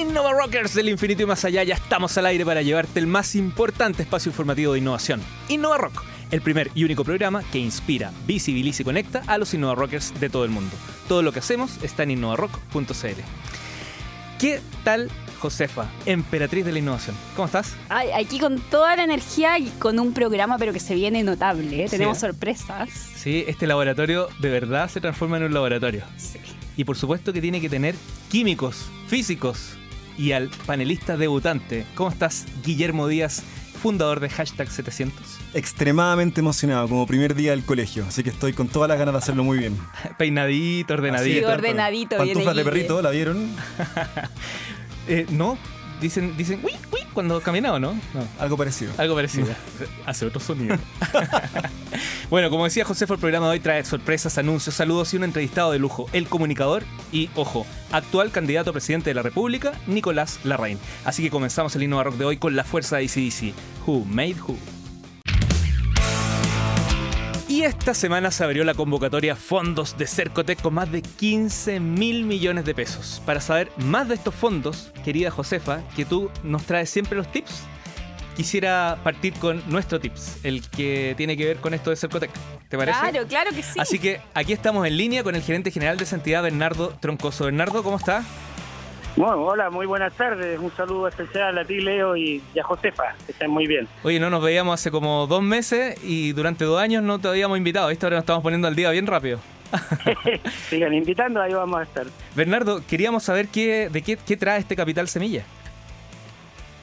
Innova Rockers del infinito y más allá, ya estamos al aire para llevarte el más importante espacio informativo de innovación. Innova Rock, el primer y único programa que inspira, visibiliza y conecta a los Innova Rockers de todo el mundo. Todo lo que hacemos está en innovarock.cl. ¿Qué tal Josefa, emperatriz de la innovación. ¿Cómo estás? Ay, aquí con toda la energía y con un programa pero que se viene notable. ¿eh? Tenemos ¿eh? sorpresas. Sí, este laboratorio de verdad se transforma en un laboratorio. Sí. Y por supuesto que tiene que tener químicos, físicos y al panelista debutante. ¿Cómo estás, Guillermo Díaz, fundador de Hashtag 700? Extremadamente emocionado, como primer día del colegio, así que estoy con todas las ganas de hacerlo muy bien. Peinadito, ordenadito. Sí, ordenadito. Pantuflas de perrito, ¿la vieron? Eh, no, dicen, dicen, uy, uy, cuando camina o no. no. Algo parecido. Algo parecido. Hace otro sonido. bueno, como decía José, el programa de hoy trae sorpresas, anuncios, saludos y un entrevistado de lujo. El comunicador y, ojo, actual candidato a presidente de la República, Nicolás Larraín. Así que comenzamos el Innova Rock de hoy con la fuerza de ACDC. Who made who? Esta semana se abrió la convocatoria Fondos de Cercotec con más de 15 mil millones de pesos. Para saber más de estos fondos, querida Josefa, que tú nos traes siempre los tips, quisiera partir con nuestro tips, el que tiene que ver con esto de Cercotec. ¿Te parece? Claro, claro que sí. Así que aquí estamos en línea con el gerente general de esa entidad, Bernardo Troncoso. Bernardo, ¿cómo está? Bueno, hola, muy buenas tardes. Un saludo especial a ti, Leo, y, y a Josefa, que estén muy bien. Oye, no nos veíamos hace como dos meses y durante dos años no te habíamos invitado. ¿viste? Ahora nos estamos poniendo al día bien rápido. Sigan invitando, ahí vamos a estar. Bernardo, queríamos saber qué, de qué, qué trae este Capital Semilla.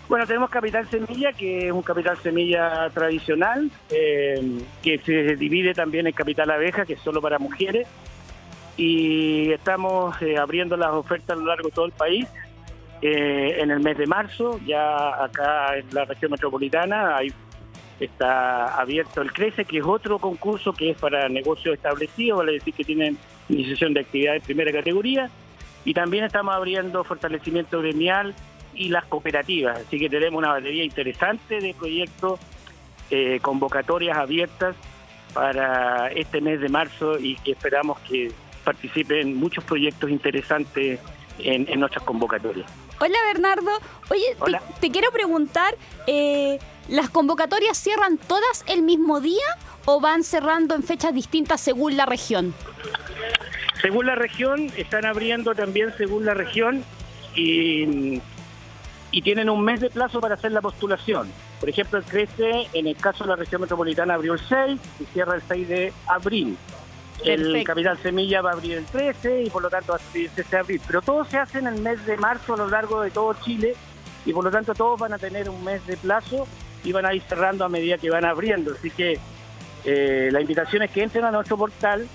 Bueno, tenemos Capital Semilla, que es un Capital Semilla tradicional, eh, que se divide también en Capital Abeja, que es solo para mujeres. Y estamos eh, abriendo las ofertas a lo largo de todo el país. Eh, en el mes de marzo, ya acá en la región metropolitana, hay, está abierto el CRECE, que es otro concurso que es para negocios establecidos, vale decir que tienen iniciación de actividad de primera categoría. Y también estamos abriendo fortalecimiento gremial y las cooperativas. Así que tenemos una batería interesante de proyectos, eh, convocatorias abiertas para este mes de marzo y que esperamos que participen muchos proyectos interesantes en, en nuestras convocatorias. Hola Bernardo. Oye, te-. Te, quiero preguntar, eh, ¿las convocatorias cierran todas el mismo día o van cerrando en fechas distintas según la región? Según la región, están abriendo también según la región y, y tienen un mes de plazo para hacer la postulación. Por ejemplo, el CRECE, en el caso de la región metropolitana, abrió el 6 y cierra el 6 de abril. El Perfecto. Capital Semilla va a abrir el 13 y por lo tanto va a abrir el 13 de abril. Pero todo se hace en el mes de marzo a lo largo de todo Chile y por lo tanto todos van a tener un mes de plazo y van a ir cerrando a medida que van abriendo. Así que eh, la invitación es que entren a nuestro portal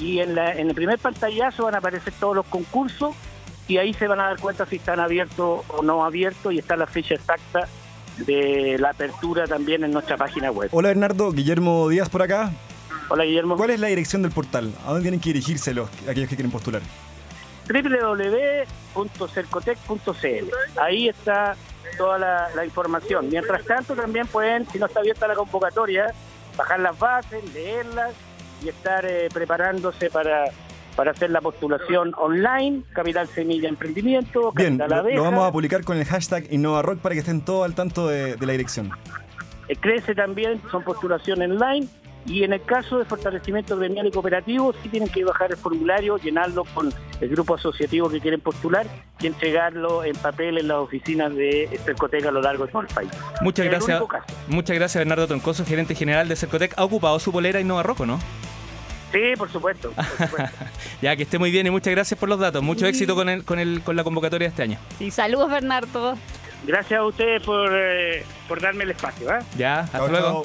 y en, la- en el primer pantallazo van a aparecer todos los concursos y ahí se van a dar cuenta si están abiertos o no abiertos y está la fecha exacta de la apertura también en nuestra página web. Hola Bernardo, Guillermo Díaz por acá. Hola Guillermo. ¿Cuál es la dirección del portal? ¿A dónde tienen que dirigirse los, aquellos que quieren postular? www.cercotec.cl. Ahí está toda la, la información. Mientras tanto, también pueden, si no está abierta la convocatoria, bajar las bases, leerlas y estar eh, preparándose para, para hacer la postulación online, Capital Semilla Emprendimiento, Bien, Capital lo, Abeja. lo vamos a publicar con el hashtag InnovaRock para que estén todos al tanto de, de la dirección. Eh, Crece también, son postulaciones online. Y en el caso de fortalecimiento gremial y cooperativo, sí tienen que bajar el formulario, llenarlo con el grupo asociativo que quieren postular y entregarlo en papel en las oficinas de Cercoteca a lo largo de todo el país. Muchas Es gracias. Muchas gracias, Bernardo Troncoso, gerente general de Cercotec. Ha ocupado su polera Innova Rock, ¿o ¿no? Sí, por supuesto. por supuesto. Ya, que esté muy bien y muchas gracias por los datos. Mucho éxito con, el, con, el, con la convocatoria de este año. Sí, saludos Bernardo. Gracias a ustedes por, eh, por darme el espacio. ¿ah? Ya, hasta luego.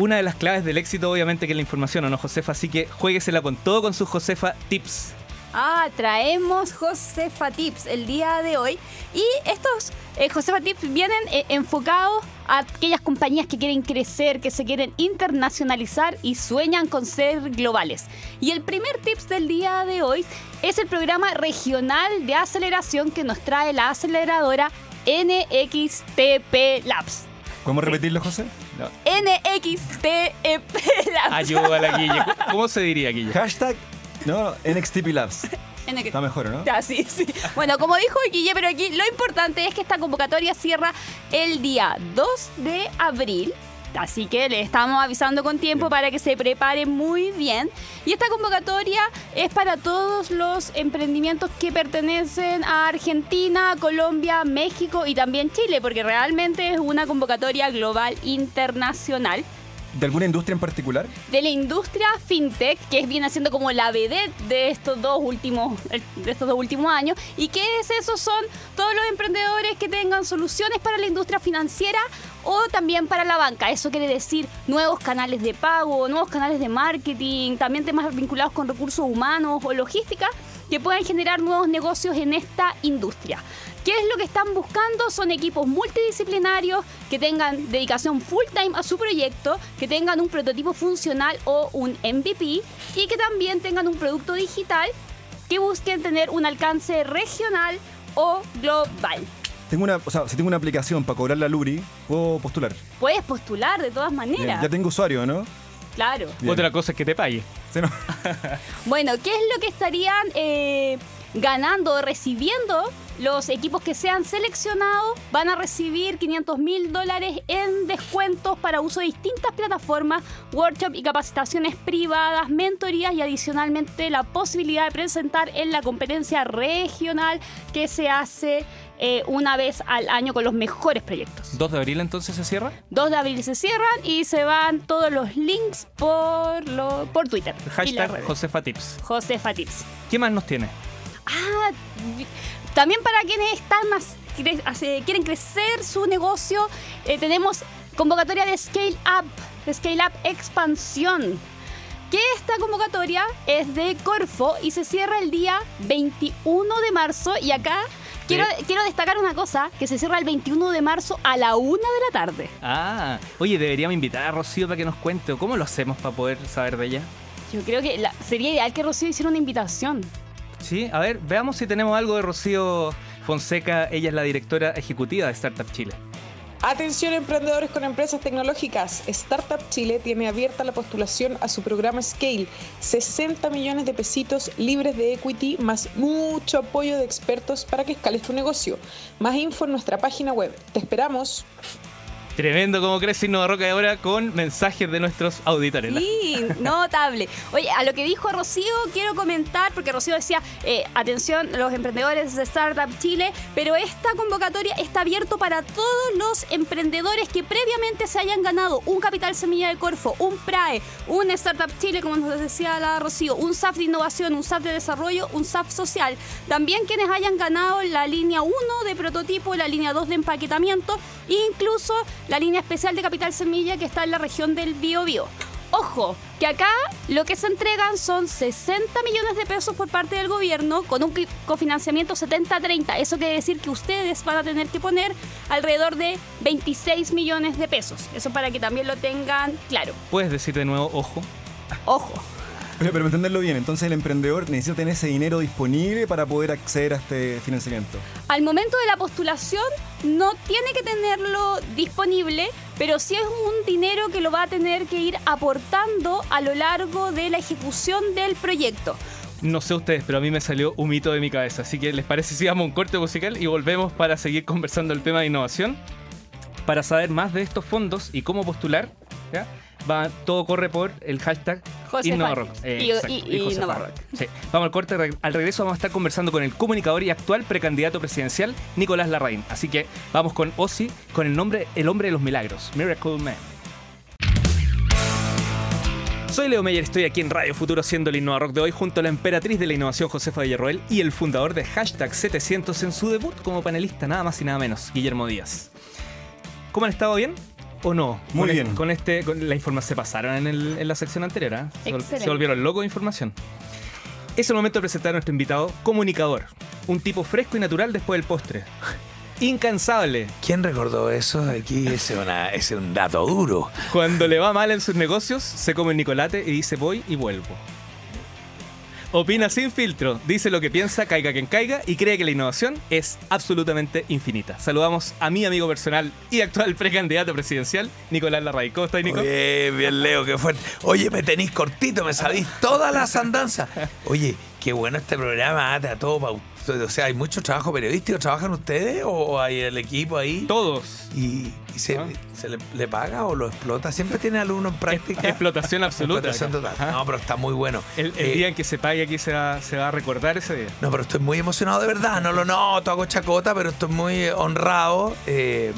Una de las claves del éxito, obviamente, que es la información, ¿o no, Josefa? Así que jueguesela con todo con sus Josefa Tips. Ah, traemos Josefa Tips el día de hoy. Y estos eh, Josefa Tips vienen eh, enfocados a aquellas compañías que quieren crecer, que se quieren internacionalizar y sueñan con ser globales. Y el primer tips del día de hoy es el programa regional de aceleración que nos trae la aceleradora NXTP Labs. ¿Podemos repetirlo, José? NXTP Labs. Ayúdala, Guille. ¿Cómo se diría, Guille? Hashtag no, NXTP Labs. Está mejor, ¿no? Ya, sí, sí. Bueno, como dijo Guille, pero aquí lo importante es que esta convocatoria cierra el día 2 de abril. Así que le estamos avisando con tiempo para que se prepare muy bien. Y esta convocatoria es para todos los emprendimientos que pertenecen a Argentina, Colombia, México y también Chile, porque realmente es una convocatoria global internacional ¿De alguna industria en particular? de la industria fintech, que es viene siendo como la vedette de estos dos últimos, de estos dos últimos años. ¿Y qué es eso? Son todos los emprendedores que tengan soluciones para la industria financiera o también para la banca. Eso quiere decir nuevos canales de pago, nuevos canales de marketing, también temas vinculados con recursos humanos o logística que puedan generar nuevos negocios en esta industria. ¿Qué es lo que están buscando? Son equipos multidisciplinarios que tengan dedicación full time a su proyecto, que tengan un prototipo funcional o un MVP y que también tengan un producto digital que busquen tener un alcance regional o global. Tengo una, o sea, si tengo una aplicación para cobrar la Luri, puedo postular. Puedes postular de todas Bien, maneras. ya tengo usuario, ¿no? Claro. Bien. Otra cosa es que te pague. Sí, ¿no? Bueno, ¿qué es lo que estarían eh, ganando o recibiendo los equipos que sean seleccionados? Van a recibir 500 mil dólares en descuentos para uso de distintas plataformas, workshop y capacitaciones privadas, mentorías y adicionalmente la posibilidad de presentar en la competencia regional que se hace eh, una vez al año con los mejores proyectos. 2 de abril entonces se cierra. 2 de abril se cierran y se van todos los links por, lo, por Twitter. Hashtag. Josefa Tips. Josefa Tips. ¿Qué más nos tiene? Ah, también para quienes están quieren crecer su negocio, eh, tenemos convocatoria de Scale Up, Scale Up Expansión. Que esta convocatoria es de Corfo y se cierra el día 21 de marzo. Y acá quiero, quiero destacar una cosa: que se cierra el 21 de marzo a la 1 de la tarde. Ah, oye, deberíamos invitar a Rocío para que nos cuente. ¿o ¿Cómo lo hacemos para poder saber de ella? Yo creo que la- sería ideal que Rocío hiciera una invitación. Sí, a ver, veamos si tenemos algo de Rocío Fonseca. Ella es la directora ejecutiva de Startup Chile. Atención emprendedores con empresas tecnológicas. Startup Chile tiene abierta la postulación a su programa Scale. 60 millones de pesitos libres de equity más mucho apoyo de expertos para que escales tu negocio. Más info en nuestra página web. Te esperamos. Tremendo como crece Innova Roca ahora con mensajes de nuestros auditores. Sí, notable. Oye, a lo que dijo Rocío, quiero comentar, porque Rocío decía, eh, atención, los emprendedores de Startup Chile, pero esta convocatoria está abierto para todos los emprendedores que previamente se hayan ganado un capital semilla de Corfo, un PRAE, un Startup Chile, como nos decía la Rocío, un SAF de innovación, un SAF de desarrollo, un SAF social. También quienes hayan ganado la línea 1 de prototipo, la línea 2 de empaquetamiento incluso la línea especial de capital semilla que está en la región del Biobío. Ojo, que acá lo que se entregan son 60 millones de pesos por parte del gobierno con un cofinanciamiento 70-30. Eso quiere decir que ustedes van a tener que poner alrededor de 26 millones de pesos. Eso para que también lo tengan claro. ¿Puedes decir de nuevo, ojo? Ojo. Pero, pero para entenderlo bien, entonces el emprendedor necesita tener ese dinero disponible para poder acceder a este financiamiento. Al momento de la postulación no tiene que tenerlo disponible, pero sí es un dinero que lo va a tener que ir aportando a lo largo de la ejecución del proyecto. No sé ustedes, pero a mí me salió un mito de mi cabeza. Así que, ¿les parece si vamos a un corte musical y volvemos para seguir conversando el tema de innovación? Para saber más de estos fondos y cómo postular, ¿ya? Va, todo corre por el hashtag Josefa InnovaRock. y- exacto, y- y InnovaRock. Rock. Sí. Vamos al corte. Al regreso vamos a estar conversando con el comunicador y actual precandidato presidencial, Nicolás Larraín. Así que vamos con Ozzy, con el nombre El Hombre de los Milagros, Miracle Man. Soy Leo Meyer, estoy aquí en Radio Futuro haciendo el Innova Rock de hoy junto a la emperatriz de la innovación Josefa Villarroel y el fundador de Hashtag 700 en su debut como panelista, nada más y nada menos, Guillermo Díaz. ¿Cómo han estado bien? ¿O no? Muy Con e- bien. Con este, con la información se pasaron en, el- en la sección anterior, ¿ah? Se, se volvieron locos de información. Es el momento de presentar a nuestro invitado, comunicador. Un tipo fresco y natural después del postre. Incansable. ¿Quién recordó eso? Aquí ese es, una- ese es un dato duro. Cuando le va mal en sus negocios, se come un nicolate y dice voy y vuelvo. Opina sin filtro, dice lo que piensa, caiga quien caiga y cree que la innovación es absolutamente infinita. Saludamos a mi amigo personal y actual precandidato presidencial, Nicolás Larraín. ¿Cómo estás, Nico? Bien, bien, Leo, qué fuerte. Oye, me tenéis cortito, me sabéis todas las andanzas. Oye, Qué bueno este programa, ah, te da todo pau- O sea, hay mucho trabajo periodístico. ¿Trabajan ustedes o hay el equipo ahí? Todos. ¿Y, y se, Ah. se le, le paga o lo explota? Siempre tiene alumnos en práctica. Explotación absoluta. Explotación total. Ajá. No, pero está muy bueno. El, el Eh, día en que se pague aquí se va, se va a recordar ese día. No, pero estoy muy emocionado de verdad. No lo noto, hago chacota, pero estoy muy honrado. Eh,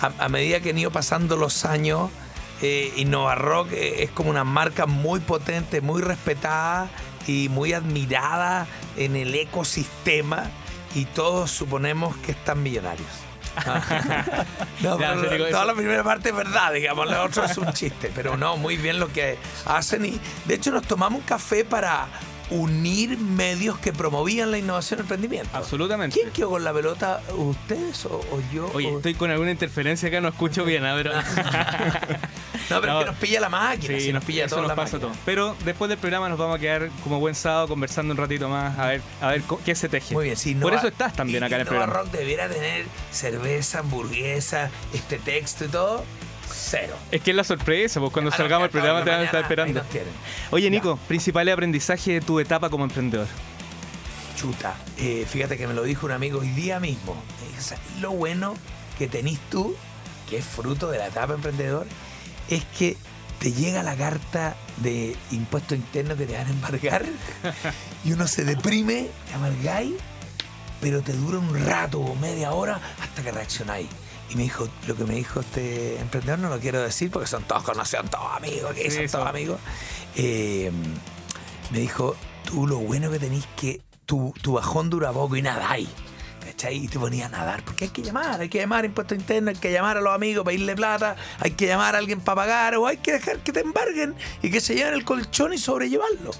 a, a medida que han ido pasando los años, eh, Innova Rock eh, es como una marca muy potente, muy respetada y muy admirada en el ecosistema. Y todos suponemos que están millonarios. Ah. No, pero toda la primera parte es verdad, digamos, lo otro es un chiste, pero no, muy bien lo que hacen y de hecho nos tomamos un café para unir medios que promovían la innovación y el emprendimiento. Absolutamente. ¿Quién quedó con la pelota? ¿Ustedes o, o yo? Oye, O- estoy con alguna interferencia acá, no escucho bien, a ver. No, pero No. es que nos pilla la máquina, Sí, si nos pilla eso todo nos la pasa máquina. todo. Pero después del programa nos vamos a quedar como buen sábado conversando un ratito más, a ver, a ver qué se teje. Muy bien, sí. Por eso estás también y- acá en el Innova programa. Rock debiera tener cerveza, hamburguesa, este texto y todo. Cero. Es que es la sorpresa, pues cuando salgamos el que a programa te van a estar esperando. Oye, Nico, principal aprendizaje de tu etapa como emprendedor. Chuta, eh, fíjate que me lo dijo un amigo hoy día mismo. Me dijo, "¿Sabes lo bueno que tenés tú, que es fruto de la etapa emprendedor, es que te llega la carta de impuesto interno que te van a embargar y uno se deprime, te amargáis, pero te dura un rato o media hora hasta que reaccionáis. Y me dijo, lo que me dijo este emprendedor no lo quiero decir porque son todos conocidos, son todos amigos, que son todos amigos. Eh, me dijo, tú lo bueno que tenés que tu, tu bajón dura poco y nadáis. ¿Cachai? Y te ponía a nadar, porque hay que llamar, hay que llamar a impuestos internos, hay que llamar a los amigos, pedirle plata, hay que llamar a alguien para pagar, o hay que dejar que te embarguen y que se lleven el colchón y sobrellevarlo.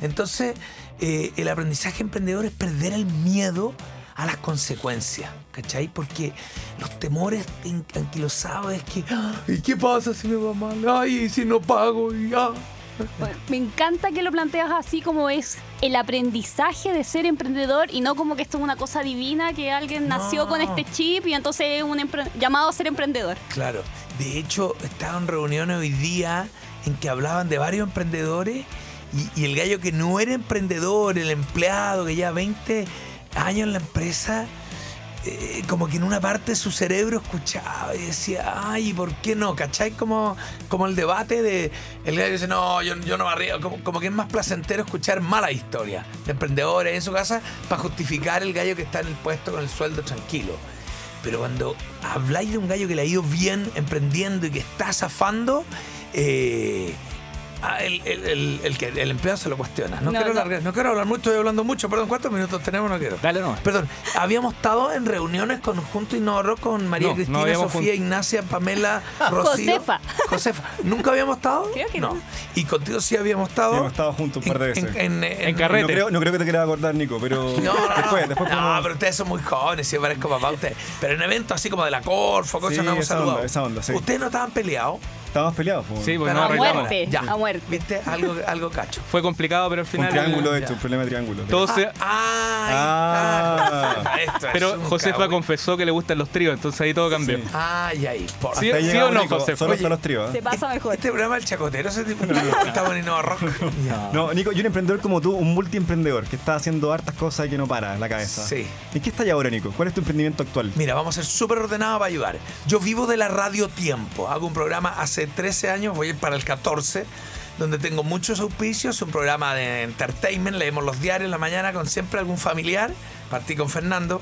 Entonces, eh, el aprendizaje emprendedor es perder el miedo a las consecuencias, ¿cachai? Porque los temores anquilosados es que, ¿y qué pasa si me va mal? Ay, ¿y si no pago? Y, ah. Bueno, me encanta que lo planteas así como es el aprendizaje de ser emprendedor y no como que esto es una cosa divina que alguien nació con este chip y entonces es un llamado a ser emprendedor. Claro. De hecho, estaba en reuniones hoy día en que hablaban de varios emprendedores y, y el gallo que no era emprendedor, el empleado que lleva 20 años en la empresa, eh, como que en una parte de su cerebro escuchaba y decía, ay, ¿por qué no? ¿Cachai? Como, como el debate de el gallo dice, no, yo, no me arriesgo. Como, como que es más placentero escuchar malas historias de emprendedores en su casa para justificar el gallo que está en el puesto con el sueldo tranquilo. Pero cuando habláis de un gallo que le ha ido bien emprendiendo y que está zafando, eh, ah, el, el- el- el que, el empleado se lo cuestiona. No, No, quiero no. no quiero hablar mucho, estoy hablando mucho. Perdón, ¿cuántos minutos tenemos? No quiero. Dale nomás. Perdón, habíamos estado en reuniones conjunto Innova con María No, no Cristina, Sofía, jun- Ignacia, Pamela, Rocío. Josefa. Josefa. ¿Nunca habíamos estado? Creo que no. Y contigo sí habíamos estado. Sí, hemos estado juntos un par de en- veces. En, en- En carrete. No creo, no creo que te quieras acordar, Nico, pero no, no, no. después, después no, podemos- pero ustedes son muy jóvenes, yo parezco papá ustedes. Pero en eventos así como de la Corfo, cosas Sí, no hemos esa saludado. onda, esa onda, sí. Ustedes no estaban peleados. Estábamos peleados. po. Sí, pues no a arreglamos. muerte. Ya. a muerte. ¿Viste? Algo, algo cacho. Fue complicado, pero al un final. triángulo, de ya. hecho, un problema de triángulo. Todo se- Ah, Ah. Esto es Pero un Josefa confesó que le gustan los tríos, entonces ahí todo cambió. Sí. Ay, ay, por Sí, Hasta ahí sí llegamos, o no, Nico, José? Solo Oye, los tríos. ¿eh? Se pasa mejor. Este programa el chacotero ese tipo estamos en Innova Rock. Ya. No, Nico, y un emprendedor como tú, un multiemprendedor que está haciendo hartas cosas y que no para en la cabeza. Sí. ¿En qué estás ahora, Nico? ¿Cuál es tu emprendimiento actual? Mira, vamos a ser súper ordenados para ayudar. Yo vivo de la radio Tiempo. Hago un programa hace 13 años, voy para el 14, donde tengo muchos auspicios. Un programa de entertainment, leemos los diarios en la mañana con siempre algún familiar. Partí con Fernando.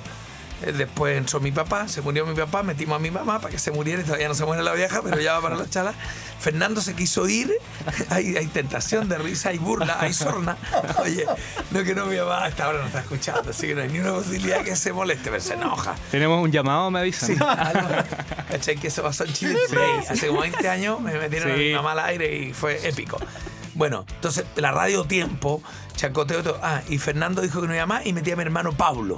Eh, Después entró mi papá, se murió mi papá, metimos a mi mamá para que se muriera y todavía no se muere la vieja, pero ya va para la chala. Fernando se quiso ir, hay, hay tentación de risa, hay burla, hay sorna. Oye, no que no mi mamá hasta ahora no está escuchando, así que no hay ni una posibilidad que se moleste, pero se enoja. Tenemos un llamado, me avisan. Sí, algo. ¿Cachai? Que eso pasó en Chile Today. Hace como 20 años me metieron a Sí. mi mamá al aire y fue épico. Bueno, entonces la radio Tiempo, chacoteo todo. Ah, y Fernando dijo que no iba más y metí a mi hermano Pablo.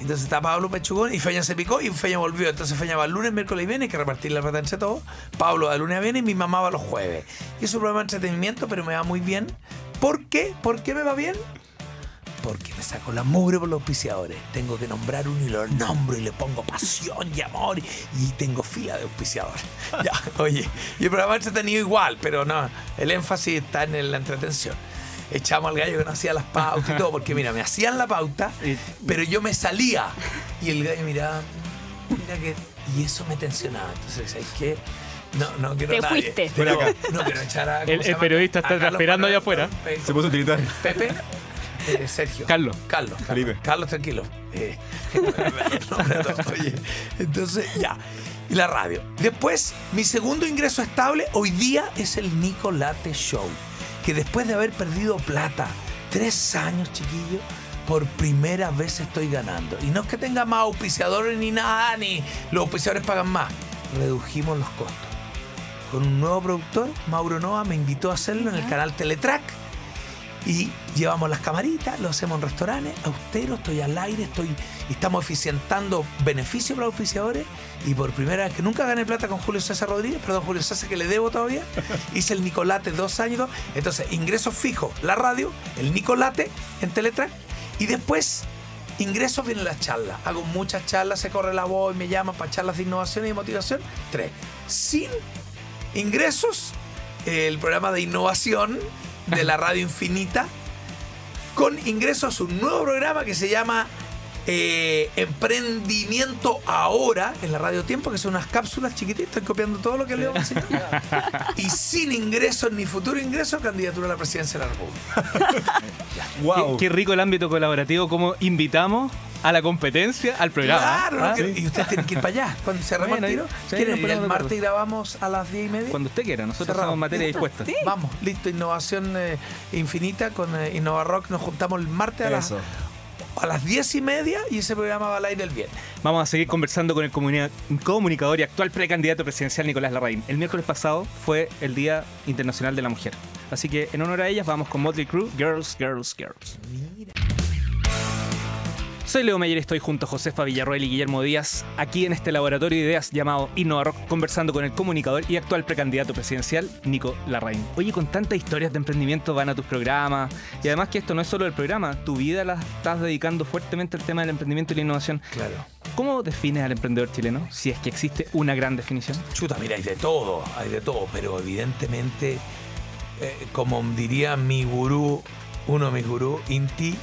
Entonces está Pablo Pechugón y Feña se picó y Feña volvió. Entonces Feña va el lunes, miércoles y que repartir la plata entre todos. Pablo va el lunes a y mi mamá va los jueves. Y es un programa de entretenimiento, pero me va muy bien. ¿Por qué? ¿Por qué me va bien? Porque me saco la mugre por los auspiciadores. Tengo que nombrar uno y lo nombro y le pongo pasión y amor y tengo fila de auspiciadores. Ya, oye, y el programa entretenido igual, pero no, el énfasis está en la entretención. Echamos al gallo que no hacía las pautas y todo, porque mira, me hacían la pauta, pero yo me salía. Y el gallo miraba, mira que. Y eso me tensionaba. Entonces, ¿sabes qué? No, no quiero Te nadie. fuiste. Pero no quiero echar a. ¿cómo El- periodista está transpirando allá afuera. Se puso utilitario. Pepe, eh, Sergio. Carlos. Carlos. Carlos, Felipe. Carlos, tranquilo. Eh, oye, entonces, ya. Y la radio. Después, mi segundo ingreso estable hoy día es el Nico Late Show. Que después de haber perdido plata, tres años, chiquillo, por primera vez estoy ganando. Y no es que tenga más auspiciadores ni nada, ni los auspiciadores pagan más. Redujimos los costos. Con un nuevo productor, Mauro Nova, me invitó a hacerlo en el canal Teletrack. Y llevamos las camaritas, lo hacemos en restaurantes, austero, estoy al aire, estoy, estamos eficientando beneficios para los auspiciadores. Y por primera vez que nunca gané plata con Julio César Rodríguez, perdón, Julio César que le debo todavía, hice el Nicolate dos años. Entonces, ingresos fijos, la radio, el Nicolate en Teletrack. Y después, ingresos vienen las charlas. Hago muchas charlas, se corre la voz, me llaman para charlas de innovación y de motivación. Tres. Sin ingresos, el programa de innovación de la radio infinita, con ingresos a un nuevo programa que se llama eh, Emprendimiento Ahora en la Radio Tiempo, que son unas cápsulas chiquititas, estoy copiando todo lo que leo. y sin ingresos ni futuro ingreso, candidatura a la presidencia de la República. ¡Wow! Qué, qué rico el ámbito colaborativo, como invitamos a la competencia, al programa. Claro, ¿ah? que- y ustedes tienen que ir para allá. Cuando se Bueno, el tiro, sí, ¿quieren ir el martes y grabamos a las 10 y media? Cuando usted quiera, nosotros somos materia ¿Listo? dispuesta. Vamos, listo, innovación eh, infinita con eh, Innova Rock. Nos juntamos el martes a las. A las 10 y media y ese programa va al aire el viernes. Vamos a seguir conversando con el comuni- comunicador y actual precandidato presidencial Nicolás Larraín. El miércoles pasado fue el Día Internacional de la Mujer. Así que en honor a ellas vamos con Motley Crue, Girls, Girls, Girls. Soy Leo Meyer y estoy junto a Josefa Villarroel y Guillermo Díaz aquí en este laboratorio de ideas llamado Innova conversando con el comunicador y actual precandidato presidencial Nico Larraín. Oye, con tantas historias de emprendimiento van a tus programas y además que esto no es solo el programa, tu vida la estás dedicando fuertemente al tema del emprendimiento y la innovación. Claro. ¿Cómo defines al emprendedor chileno? Si es que existe una gran definición. Chuta, mira, hay de todo, hay de todo, pero evidentemente, eh, como diría mi gurú, uno de mis gurús, Inti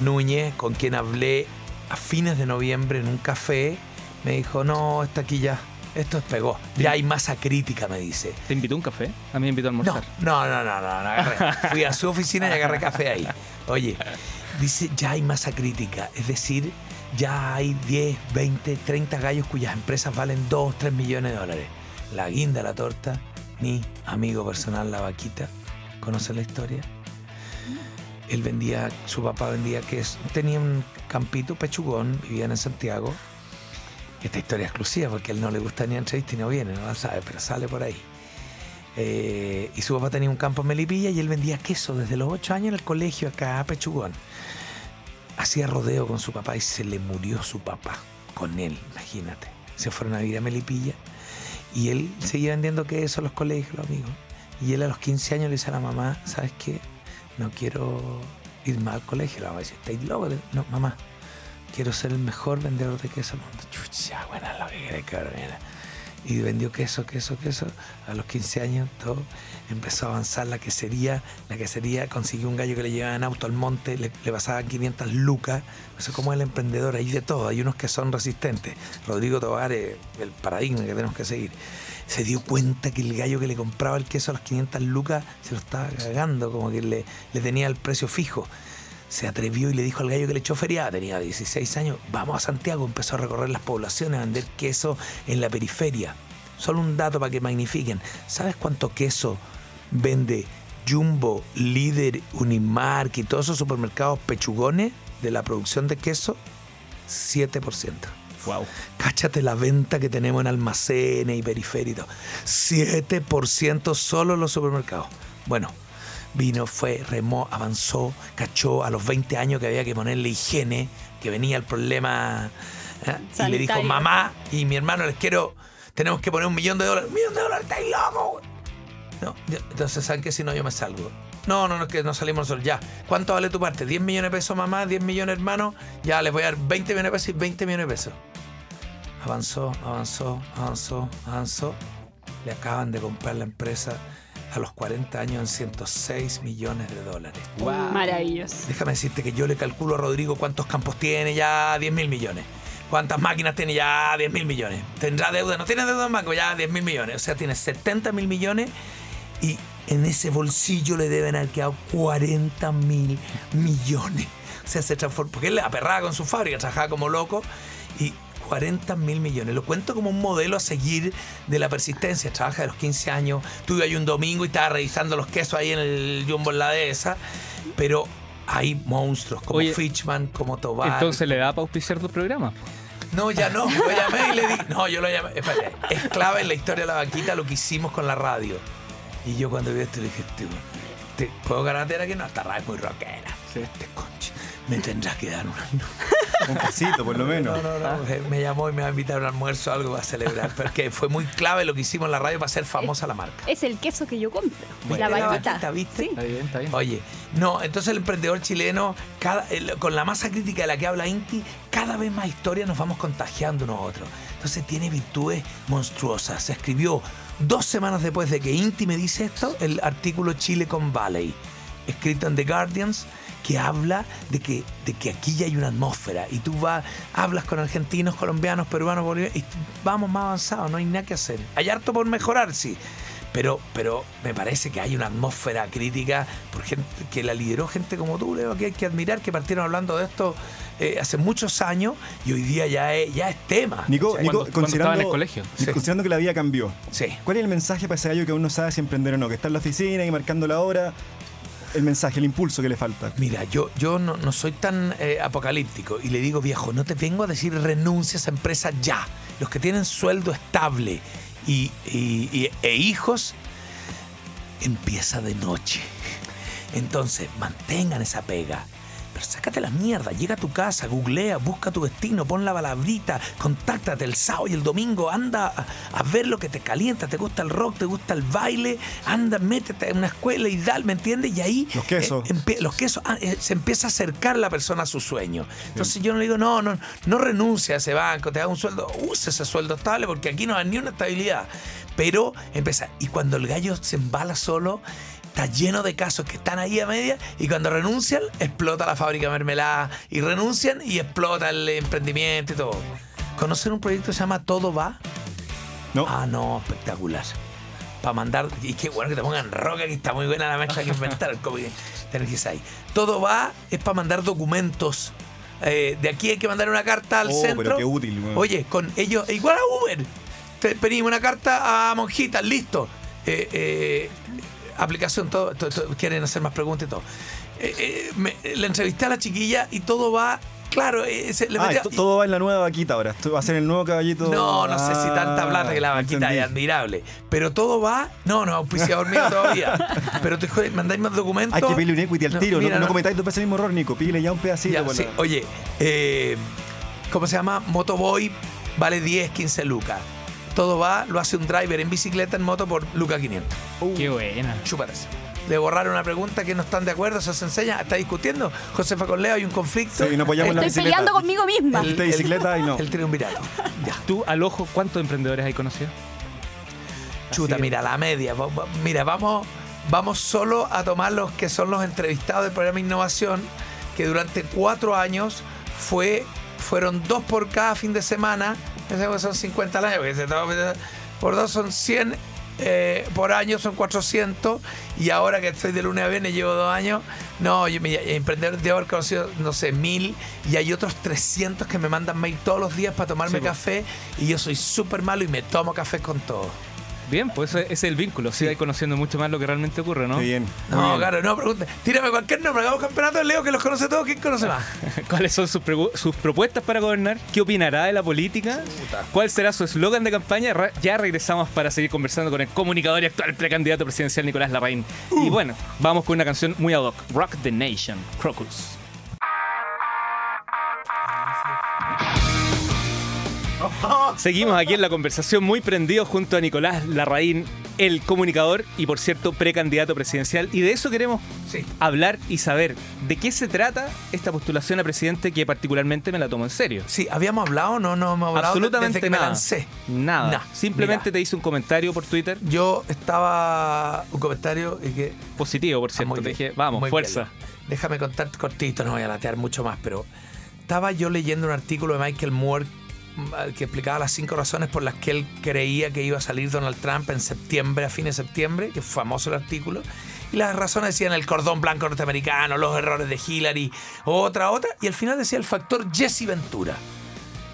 Núñez, con quien hablé a fines de noviembre en un café, me dijo, no, está aquí ya, esto pegó. Ya hay masa crítica, me dice. ¿Te invitó a un café? A mí me invitó a almorzar. no, no, no, no, no, agarré. Fui a su oficina y agarré café ahí. Oye, dice, ya hay masa crítica, es decir, ya hay 10, 20, 30 gallos cuyas empresas valen 2, 3 millones de dólares. La guinda, la torta, mi amigo personal, la vaquita, ¿conocen la historia? Él vendía, su papá vendía queso, tenía un campito pechugón, vivían en Santiago. Esta historia exclusiva porque a él no le gusta ni entrevista y no viene, no la sabe, pero sale por ahí. Eh, y su papá tenía un campo en Melipilla y él vendía queso desde los 8 años en el colegio acá a Pechugón. Hacía rodeo con su papá y se le murió su papá con él, imagínate. Se fueron a vivir a Melipilla y él seguía vendiendo queso a los colegios, los amigos. Y él a los 15 años le dice a la mamá, ¿sabes qué? No quiero ir más al colegio. La mamá dice, ¿estáis loco? No, mamá, quiero ser el mejor vendedor de queso del mundo. Chucha, buena lo que querés, cabrón. Y vendió queso, queso, queso. A los 15 años todo empezó a avanzar la quesería. La quesería consiguió un gallo que le llevaba en auto al monte, le, le pasaban 500 lucas. Eso es como el emprendedor, hay de todo. Hay unos que son resistentes. Rodrigo Tobar es el paradigma que tenemos que seguir. Se dio cuenta que el gallo que le compraba el queso a las 500 lucas se lo estaba cagando, como que le, le tenía el precio fijo se atrevió y le dijo al gallo que le echó feriada, tenía 16 años, vamos a Santiago, empezó a recorrer las poblaciones, a vender queso en la periferia. Solo un dato para que magnifiquen. ¿Sabes cuánto queso vende Jumbo, Líder, Unimark y todos esos supermercados pechugones de la producción de queso? 7%. Wow. Cáchate la venta que tenemos en almacenes y periféricos. 7% solo en los supermercados. Bueno, vino, fue, remó, avanzó, cachó a los 20 años que había que ponerle higiene, que venía el problema. ¿eh? Y le dijo, mamá y mi hermano, les quiero, tenemos que poner un millón de dólares. ¡Un millón de dólares! ¡Estáis locos! No, yo- entonces, ¿saben qué? Si no, yo me salgo. No, no, no, es que no salimos nosotros. Ya, ¿cuánto vale tu parte? ¿10 millones de pesos, mamá? ¿10 millones, hermano? Ya, les voy a dar 20 millones de pesos y 20 millones de pesos. Avanzó, avanzó, avanzó, avanzó. Le acaban de comprar la empresa a los 40 años en 106 millones de dólares. Maravilloso. Déjame decirte que yo le calculo a Rodrigo cuántos campos tiene ya 10 mil millones. ¿Cuántas máquinas tiene ya 10 mil millones? ¿Tendrá deuda? ¿No tiene deuda en banco? Ya 10 mil millones. O sea, tiene 70 mil millones y en ese bolsillo le deben haber quedado 40 mil millones. O sea, se transformó. Porque él aperraba con su fábrica, trabajaba como loco 40 mil millones. Lo cuento como un modelo a seguir de la persistencia. Trabaja de los 15 años. Tuve ahí un domingo y estaba revisando los quesos ahí en el Jumbo en la dehesa. Pero hay monstruos como Oye, Fitchman, como Tobar. Entonces le da para auspiciar tu programa. No, ya no. Lo llamé y le di. No, yo lo llamé. Espérate. Es clave en la historia de la vaquita lo que hicimos con la radio. Y yo cuando vi esto le dije, "Este, te puedo garantizar que no, esta radio es muy rockera. Este conche. Me tendrás que dar una. Un pasito, por lo menos. No, no, no. eh, Me llamó y me va a invitar a un almuerzo o algo para celebrar. Porque fue muy clave lo que hicimos en la radio para hacer famosa la marca. Es el queso que yo compro. Bueno, la la vaquita. vaquita, ¿viste? Sí. Está bien, está bien. Oye, no, entonces el emprendedor chileno, cada- el- con la masa crítica de la que habla Inti, cada vez más historias nos vamos contagiando unos a otros. Entonces tiene virtudes monstruosas. Se escribió dos semanas después de que Inti me dice esto, el artículo Chile con Valley, escrito en The Guardians, que habla de que, de que aquí ya hay una atmósfera y tú vas, hablas con argentinos, colombianos, peruanos, bolivianos, y vamos más avanzados, no hay nada que hacer. Hay harto por mejorar, sí. Pero, pero me parece que hay una atmósfera crítica por gente que la lideró gente como tú, Leo, que hay que admirar, que partieron hablando de esto eh, hace muchos años y hoy día ya es, ya es tema. Nico, Cuando- Nico, cuando considerando, estaba en el colegio. Sí. considerando que la vida cambió, Sí. ¿cuál es el mensaje para ese gallo que aún no sabe si emprender o no? Que está en la oficina y marcando la hora. El mensaje, el impulso que le falta. Mira, yo, yo no, no soy tan eh, apocalíptico y le digo, viejo, no te vengo a decir renuncia a esa empresa ya. Los que tienen sueldo estable y, e hijos, empieza de noche. Entonces, mantengan esa pega. Sácate la mierda, llega a tu casa, googlea, busca tu destino, pon la palabrita, contáctate el sábado y el domingo, anda a, a ver lo que te calienta, te gusta el rock, te gusta el baile, anda, métete en una escuela y dal, ¿me entiendes? Y ahí Los quesos. eh, empie- los quesos, ah, eh, se empieza a acercar la persona a su sueño. Entonces yo no le digo, no, no, no renuncie a ese banco, te da un sueldo, use ese sueldo estable porque aquí no hay ni una estabilidad. Pero empieza, y cuando el gallo se embala solo, está lleno de casos que están ahí a media y cuando renuncian, explota la fábrica de mermelada y renuncian y explota el emprendimiento y todo. ¿Conocen un proyecto que se llama Todo Va? ¿No? Ah, no, espectacular. Para mandar, y qué bueno que te pongan roca, que está muy buena la mezcla que inventaron. como que te energiza ahí. Todo va, es para mandar documentos. Eh, de aquí hay que mandar una carta al Oh, centro. pero qué útil. Oye, con ellos, igual a Uber. Te pedimos una carta a Monjitas, listo. Eh, eh, aplicación, todo, todo- todo- quieren hacer más preguntas y todo. Eh, eh, me- le entrevisté a la chiquilla y todo va, claro, eh, se le Ah, metió- to- todo va en la nueva vaquita ahora. Esto va a ser el nuevo caballito. no, no sé si tanta Ah, plata que la vaquita entendí. es admirable. Pero todo va. No, no, auspiciador mío todavía. Pero te joder, mandáis más documentos. Hay que pedirle un equity al No, tiro. No, mira, no no. cometáis dos veces el mismo error, Nico. Pídele ya un pedacito. Ya, sí. la- Oye, eh, ¿cómo se llama? Motoboy vale 10, 15 lucas. Todo va, lo hace un driver en bicicleta, en moto por Luca 500. Qué buena. Chúpatas. Le borraron una pregunta que no están de acuerdo, eso se enseña. ¿Está discutiendo? Josefa con Leo, hay un conflicto. Sí, no apoyamos la Estoy bicicleta. peleando conmigo misma. El- de bicicleta y no. El triunvirato. Ya. Tú, al ojo, ¿cuántos emprendedores hay conocido? Chuta, Así es. mira, la media. Mira, vamos, vamos solo a tomar los que son los entrevistados del programa Innovación, que durante cuatro años fue, fueron dos por cada fin de semana. Pues Son 50 al año, por dos son 100. eh, por año son 400 y ahora que estoy de lunes a viernes llevo dos años no, yo me emprendedor de haber conocido no sé, mil y hay otros 300 que me mandan mail todos los días para tomarme Sí, po. café y yo soy súper malo y me tomo café con todo Bien, pues ese, ese es el vínculo. Sí, conociendo mucho más lo que realmente ocurre, ¿no? Qué bien. muy No, bien. claro, no, pregunta. Tírame cualquier nombre, hagamos campeonato, Leo, que los conoce todos. ¿Quién conoce más? ¿Cuáles son sus, sus propuestas para gobernar? ¿Qué opinará de la política? ¿Cuál será su eslogan de campaña? Ya regresamos para seguir conversando con el comunicador y actual precandidato presidencial Nicolás Larraín. Y bueno, vamos con una canción muy ad hoc, Rock the Nation, Crocus. Seguimos aquí en la conversación muy prendido junto a Nicolás Larraín, el comunicador y por cierto precandidato presidencial. Y de eso queremos Sí. hablar y saber de qué se trata esta postulación a presidente que particularmente me la tomo en serio. Sí, ¿habíamos hablado no? No hemos hablado Absolutamente desde que nada. me lancé. Nada. Nah, Simplemente mira. te hice un comentario por Twitter Yo estaba... Un comentario y que... positivo, por Ah, cierto. te dije, vamos, fuerza. bien. Déjame contar cortito, no voy a latear mucho más, pero estaba yo leyendo un artículo de Michael Moore que explicaba las cinco razones por las que él creía que iba a salir Donald Trump en septiembre, a fines de septiembre, que es famoso el artículo. Y las razones decían el cordón blanco norteamericano, los errores de Hillary, otra, otra. Y al final decía el factor Jesse Ventura.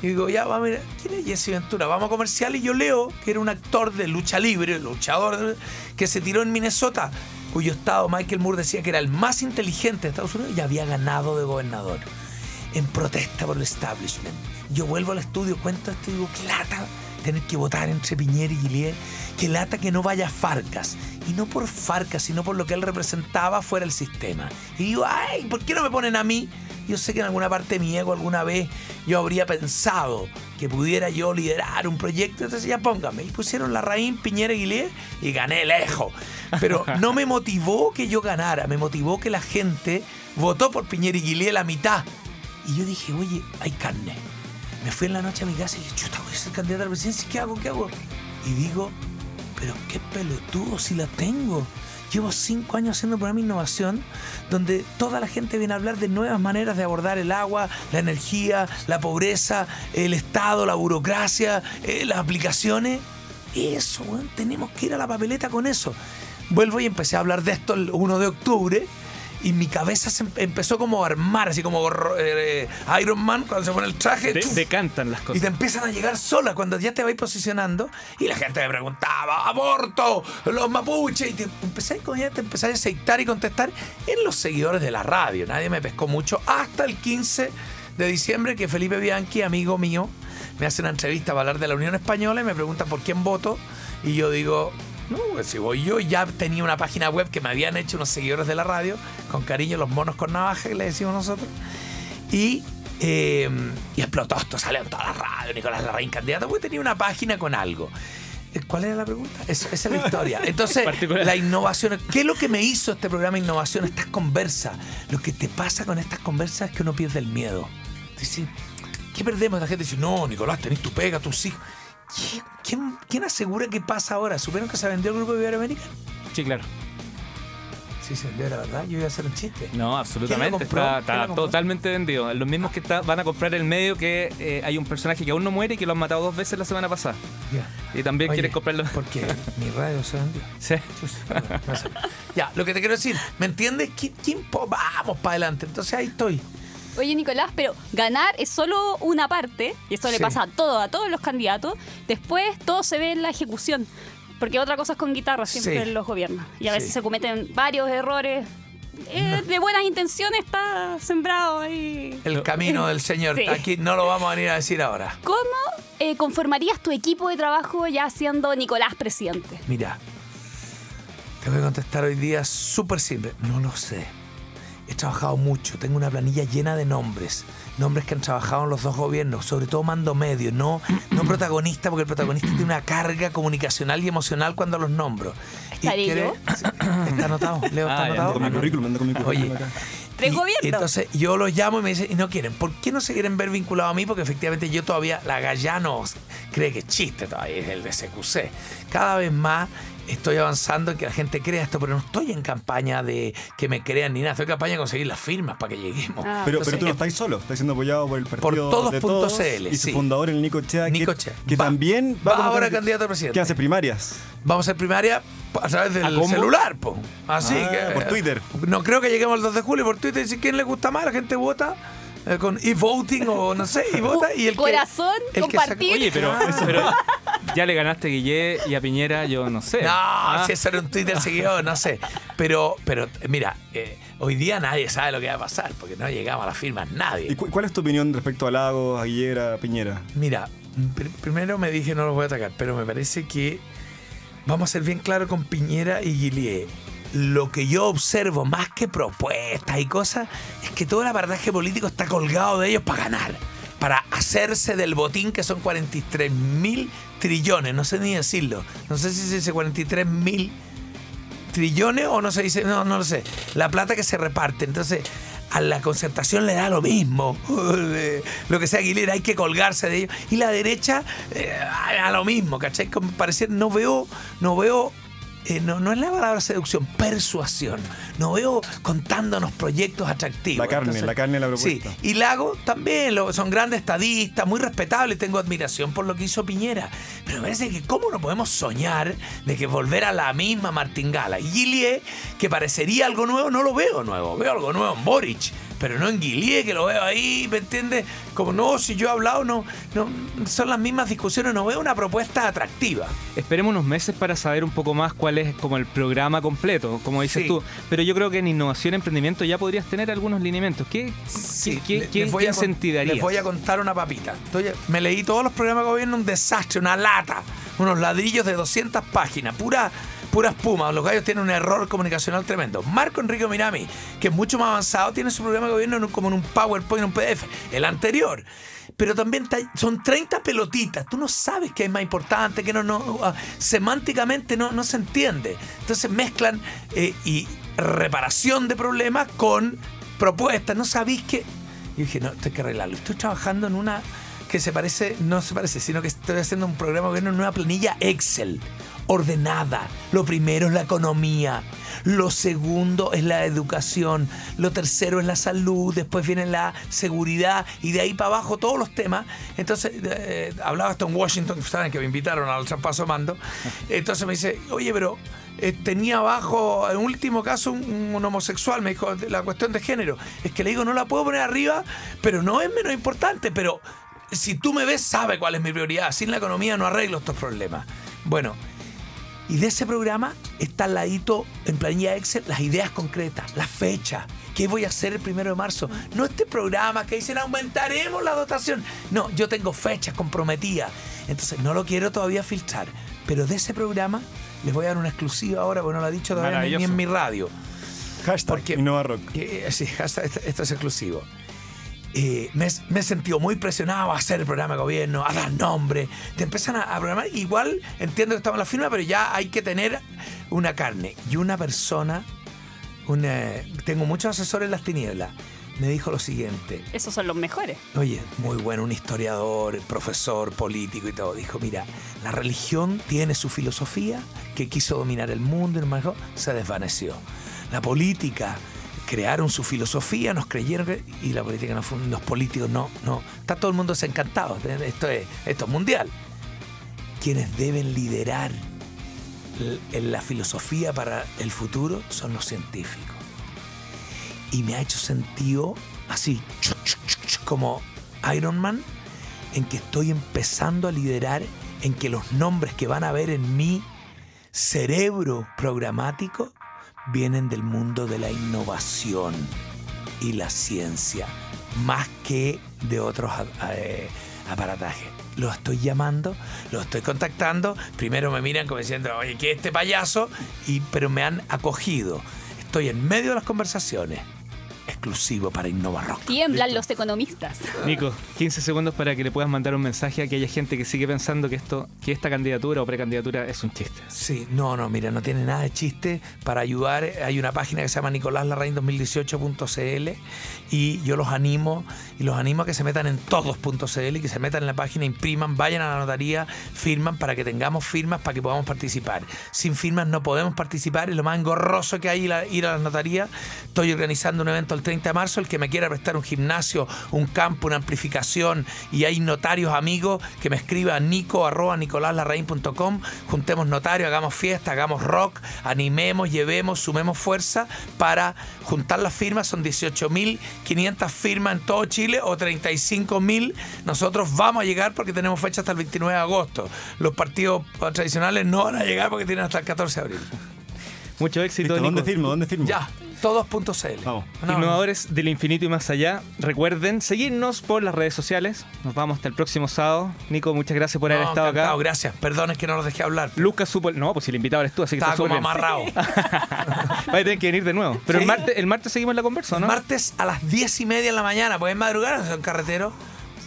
Y digo, ya, va a ver, ¿quién es Jesse Ventura? Vamos a comercial y yo leo que era un actor de lucha libre, luchador, que se tiró en Minnesota, cuyo estado Michael Moore decía que era el más inteligente de Estados Unidos y había ganado de gobernador. En protesta por el establishment. Yo vuelvo al estudio, cuento esto y digo, qué lata tener que votar entre Piñera y Guillier, qué lata que no vaya Farcas. Y no por Farcas, sino por lo que él representaba fuera el sistema. Y digo, ay, ¿por qué no me ponen a mí? Yo sé que en alguna parte de mi ego alguna vez yo habría pensado que pudiera yo liderar un proyecto, entonces ya póngame. Y pusieron la Raín, Piñera y Guillier y gané lejos. Pero no me motivó que yo ganara, me motivó que la gente votó por Piñera y Guillier la mitad. Y yo dije, oye, hay carne. Me fui en la noche a mi casa y dije, chuta, voy a ser candidato a la presidencia, ¿qué hago? ¿Qué hago? Y digo, pero qué pelotudo si la tengo. Llevo cinco años haciendo un programa de innovación donde toda la gente viene a hablar de nuevas maneras de abordar el agua, la energía, la pobreza, el Estado, la burocracia, eh, las aplicaciones. Eso, weón, tenemos que ir a la papeleta con eso. Vuelvo y empecé a hablar de esto el 1 de octubre y mi cabeza se em- empezó como a armar, así como eh, Iron Man cuando se pone el traje. Te, decantan las Y cosas. te empiezan a llegar solas cuando ya te vais posicionando y la gente me preguntaba, aborto, los mapuches, y te empecé, te empecé a aceitar y contestar en los seguidores de la radio. Nadie me pescó mucho hasta el 15 de diciembre que Felipe Bianchi, amigo mío, me hace una entrevista para hablar de la Unión Española y me pregunta por quién voto y yo digo... No, pues si voy yo, ya tenía una página web que me habían hecho unos seguidores de la radio, con cariño, los monos con navaja, que le decimos nosotros. Y, eh, y explotó esto, salió en toda la radio, Nicolás Larraín candidato, porque tenía una página con algo. Eh, ¿Cuál era la pregunta? Eso, esa es la historia. Entonces, la innovación, ¿qué es lo que me hizo este programa innovación, estas conversas? Lo que te pasa con estas conversas es que uno pierde el miedo. Dice, ¿qué perdemos? La gente dice, no, Nicolás, tenés tu pega, tus hijos. ¿Quién, quién, quién asegura qué pasa ahora? ¿Supieron que se vendió el grupo de Iberoamérica? Sí, claro. Sí, se vendió, la verdad. Yo iba a hacer un chiste. No, absolutamente. Está, ¿Quién totalmente vendido. Los mismos que está- van a comprar el medio que eh, hay un personaje que aún no muere y que lo han matado dos veces la semana pasada. Ya. Y también Oye, quieren comprarlo. Porque mi radio se vendió. Sí. Ya, lo que te quiero decir, ¿me entiendes? ¿Qué, qué impo- Vamos para adelante. Entonces ahí estoy. Oye, Nicolás, pero ganar es solo una parte, y esto le pasa a todo, a todos los candidatos. Después todo se ve en la ejecución. Porque otra cosa es con guitarra siempre Sí. en los gobiernos. Y a veces Sí. se cometen varios errores. Eh, De buenas intenciones está sembrado ahí. El camino del Señor. Aquí no lo vamos a venir a decir ahora. ¿Cómo eh, conformarías tu equipo de trabajo ya siendo Nicolás presidente? Mira, te voy a contestar hoy día súper simple. No lo sé. He trabajado mucho, tengo una planilla llena de nombres. Nombres que han trabajado en los dos gobiernos, sobre todo mando medio, no, no protagonista, porque el protagonista tiene una carga comunicacional y emocional cuando los nombro. Y. Está anotado, Leo, está Ah, anotado. Con mi no. currículum, ando con mi currículum Oye. Tres y- gobiernos. Entonces yo los llamo y me dicen, y no quieren. ¿Por qué no se quieren ver vinculados a mí? Porque efectivamente yo todavía, la Gallano cree que es chiste todavía, es el de CQC. Cada vez más estoy avanzando en que la gente crea esto, pero no estoy en campaña de que me crean ni nada. Estoy en campaña de conseguir las firmas para que lleguemos. Ah. Pero, Entonces, pero tú no eh, estás solo, estás siendo apoyado por el Por partido todos de todos CL, y su sí. fundador, el Nico Chea, que, Nico Chea. que Va- también va como ahora candi- candidato a presidente. Que hace primarias. Vamos a hacer primaria a través del celular, po. Así Ah, que. por Twitter. No creo que lleguemos al 2 de julio por Twitter. Si quién le gusta más, la gente vota eh, con e-voting o no sé, y vota. Y el que- Corazón, el que saca- compartir. Oye, pero, pero ya le ganaste a Guille y a Piñera, yo no sé. No, Ah, si eso era un Twitter seguido, no sé. Pero, pero mira, eh, hoy día nadie sabe lo que va a pasar porque no llegamos a las firmas ¿Y nadie. cu- cuál es tu opinión respecto a Lagos, a Guillera, a Piñera? Mira, pr- primero me dije no los voy a atacar, pero me parece que vamos a ser bien claros con Piñera y Guillier. Lo que yo observo, más que propuestas y cosas, es que todo el aparataje político está colgado de ellos para ganar. para hacerse del botín que son 43 mil trillones, no sé ni decirlo, no sé si se dice 43 mil trillones o no se dice, no, no lo sé, la plata que se reparte, entonces a la concertación le da lo mismo, lo que sea Aguilera, hay que colgarse de ello, y la derecha eh, a lo mismo, ¿cachai? Como no veo, no veo eh, no, no es la palabra seducción, persuasión. No veo contándonos proyectos atractivos. La carne, Entonces, la carne la Sí, propuesta. y Lago también, lo- son grandes estadistas, muy respetables, tengo admiración por lo que hizo Piñera. Pero me parece que cómo no podemos soñar de que volver a la misma Martingala. Y Guillier, que parecería algo nuevo, no lo veo nuevo, veo algo nuevo en Boric. Pero no en Guillier, que lo veo ahí, ¿me entiendes? Como no, si yo he hablado, no, no, son las mismas discusiones, no veo una propuesta atractiva. Esperemos unos meses para saber un poco más cuál es como el programa completo, como dices Sí. tú. Pero yo creo que en innovación y emprendimiento ya podrías tener algunos lineamientos. ¿Qué, Sí, qué, le- qué- les voy qué a? Les voy a contar una papita. Me leí todos los programas de gobierno, un desastre, una lata, unos ladrillos de 200 páginas, pura, pura espuma. Los gallos tienen un error comunicacional tremendo. Marco Enrique Minami, que es mucho más avanzado, tiene su programa de gobierno como en un PowerPoint, en un PDF. El anterior. Pero también ta- son 30 pelotitas. Tú no sabes qué es más importante, que no, no ah, semánticamente no, no se entiende. Entonces mezclan eh, y reparación de problemas con propuestas. No sabéis que y dije, no, esto hay que arreglarlo. Estoy trabajando en una que se parece, no se parece, sino que estoy haciendo un programa de gobierno en una planilla Excel, ordenada. Lo primero es la economía, lo segundo es la educación, lo tercero es la salud, después viene la seguridad y de ahí para abajo todos los temas. Entonces, eh, hablaba hasta en Washington, saben que me invitaron al traspaso mando. Entonces me dice, oye, pero eh, tenía abajo, en último caso, un, un homosexual, me dijo, la cuestión de género. Es que le digo, no la puedo poner arriba, pero no es menos importante, pero si tú me ves, sabe cuál es mi prioridad. Sin la economía no arreglo estos problemas. Bueno, y de ese programa está al ladito en planilla Excel las ideas concretas, la fecha. ¿Qué voy a hacer el primero de marzo? No este programa que dicen aumentaremos la dotación. No, yo tengo fechas comprometidas. Entonces no lo quiero todavía filtrar. Pero de ese programa les voy a dar una exclusiva ahora, porque no lo ha dicho todavía ni- en mi radio. Hashtag Porque- Innova Rock. Eh, eh, sí, hashtag, esto, esto es exclusivo. Eh, me, me he sentido muy presionado a hacer el programa de gobierno, a dar nombre. Te empiezan a, a programar. Igual entiendo que estamos en la firma, pero ya hay que tener una carne. Y una persona, una, tengo muchos asesores en las tinieblas, me dijo lo siguiente. Esos son los mejores. Oye, muy bueno, un historiador, profesor, político y todo. Dijo, mira, la religión tiene su filosofía que quiso dominar el mundo y se desvaneció. La política crearon su filosofía, nos creyeron que, y la política no fue, los políticos no, no. Está todo el mundo desencantado. Esto es, esto es mundial. Quienes deben liderar la filosofía para el futuro son los científicos y me ha hecho sentido así, como Iron Man, en que estoy empezando a liderar, en que los nombres que van a ver en mi cerebro programático vienen del mundo de la innovación y la ciencia, más que de otros eh, aparatajes. Lo estoy llamando, lo estoy contactando. Primero me miran como diciendo, oye, ¿qué es este payaso? Y, pero me han acogido. Estoy en medio de las conversaciones. Exclusivo para Innova Rock. Tiemblan los economistas. Nico, 15 segundos para que le puedas mandar un mensaje a aquella gente que sigue pensando que esto, que esta candidatura o precandidatura es un chiste. Sí, no, no, mira, no tiene nada de chiste. Para ayudar, hay una página que se llama nicoláslarrain2018.cl y yo los animo y los animo a que se metan en todos.cl y que se metan en la página, impriman, vayan a la notaría, firman para que tengamos firmas para que podamos participar. Sin firmas no podemos participar y lo más engorroso que hay ir a, ir a la notaría. Estoy organizando un evento el 30 de marzo, el que me quiera prestar un gimnasio, un campo, una amplificación y hay notarios amigos que me escriban nico arroba nicoláslarrain.com, juntemos notarios, hagamos fiesta, hagamos rock, animemos, llevemos, sumemos fuerza para juntar las firmas, son 18.500 firmas en todo Chile o 35.000, nosotros vamos a llegar porque tenemos fecha hasta el 29 de agosto, los partidos tradicionales no van a llegar porque tienen hasta el 14 de abril. Mucho éxito, Listo, ¿Dónde Nico. firmo? ¿Dónde firmo? Ya, todos.cl. Vamos. No, Innovadores del infinito y más allá. Recuerden seguirnos por las redes sociales. Nos vamos hasta el próximo sábado. Nico, muchas gracias por haber estado encantado, acá. Gracias, perdón es que no los dejé hablar. Lucas supo. No, pues si el invitado eres tú, así que Estaba está como amarrado. Va a tener que venir de nuevo. Pero el, martes, el martes seguimos la conversa, ¿no? Martes a las 10 y media en la mañana, pueden madrugar, son carreteros.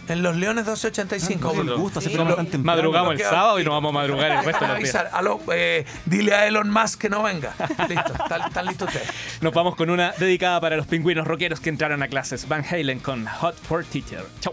En los Leones 1285. Ah, no, hace Sí. temprano. Madrugamos el sábado y nos vamos a madrugar el resto de los días. Aló, eh, dile a Elon Musk que no venga. Listo, están, están listos ustedes. Nos vamos con una dedicada para los pingüinos rockeros que entraron a clases. Van Halen con Hot for Teacher. Chau.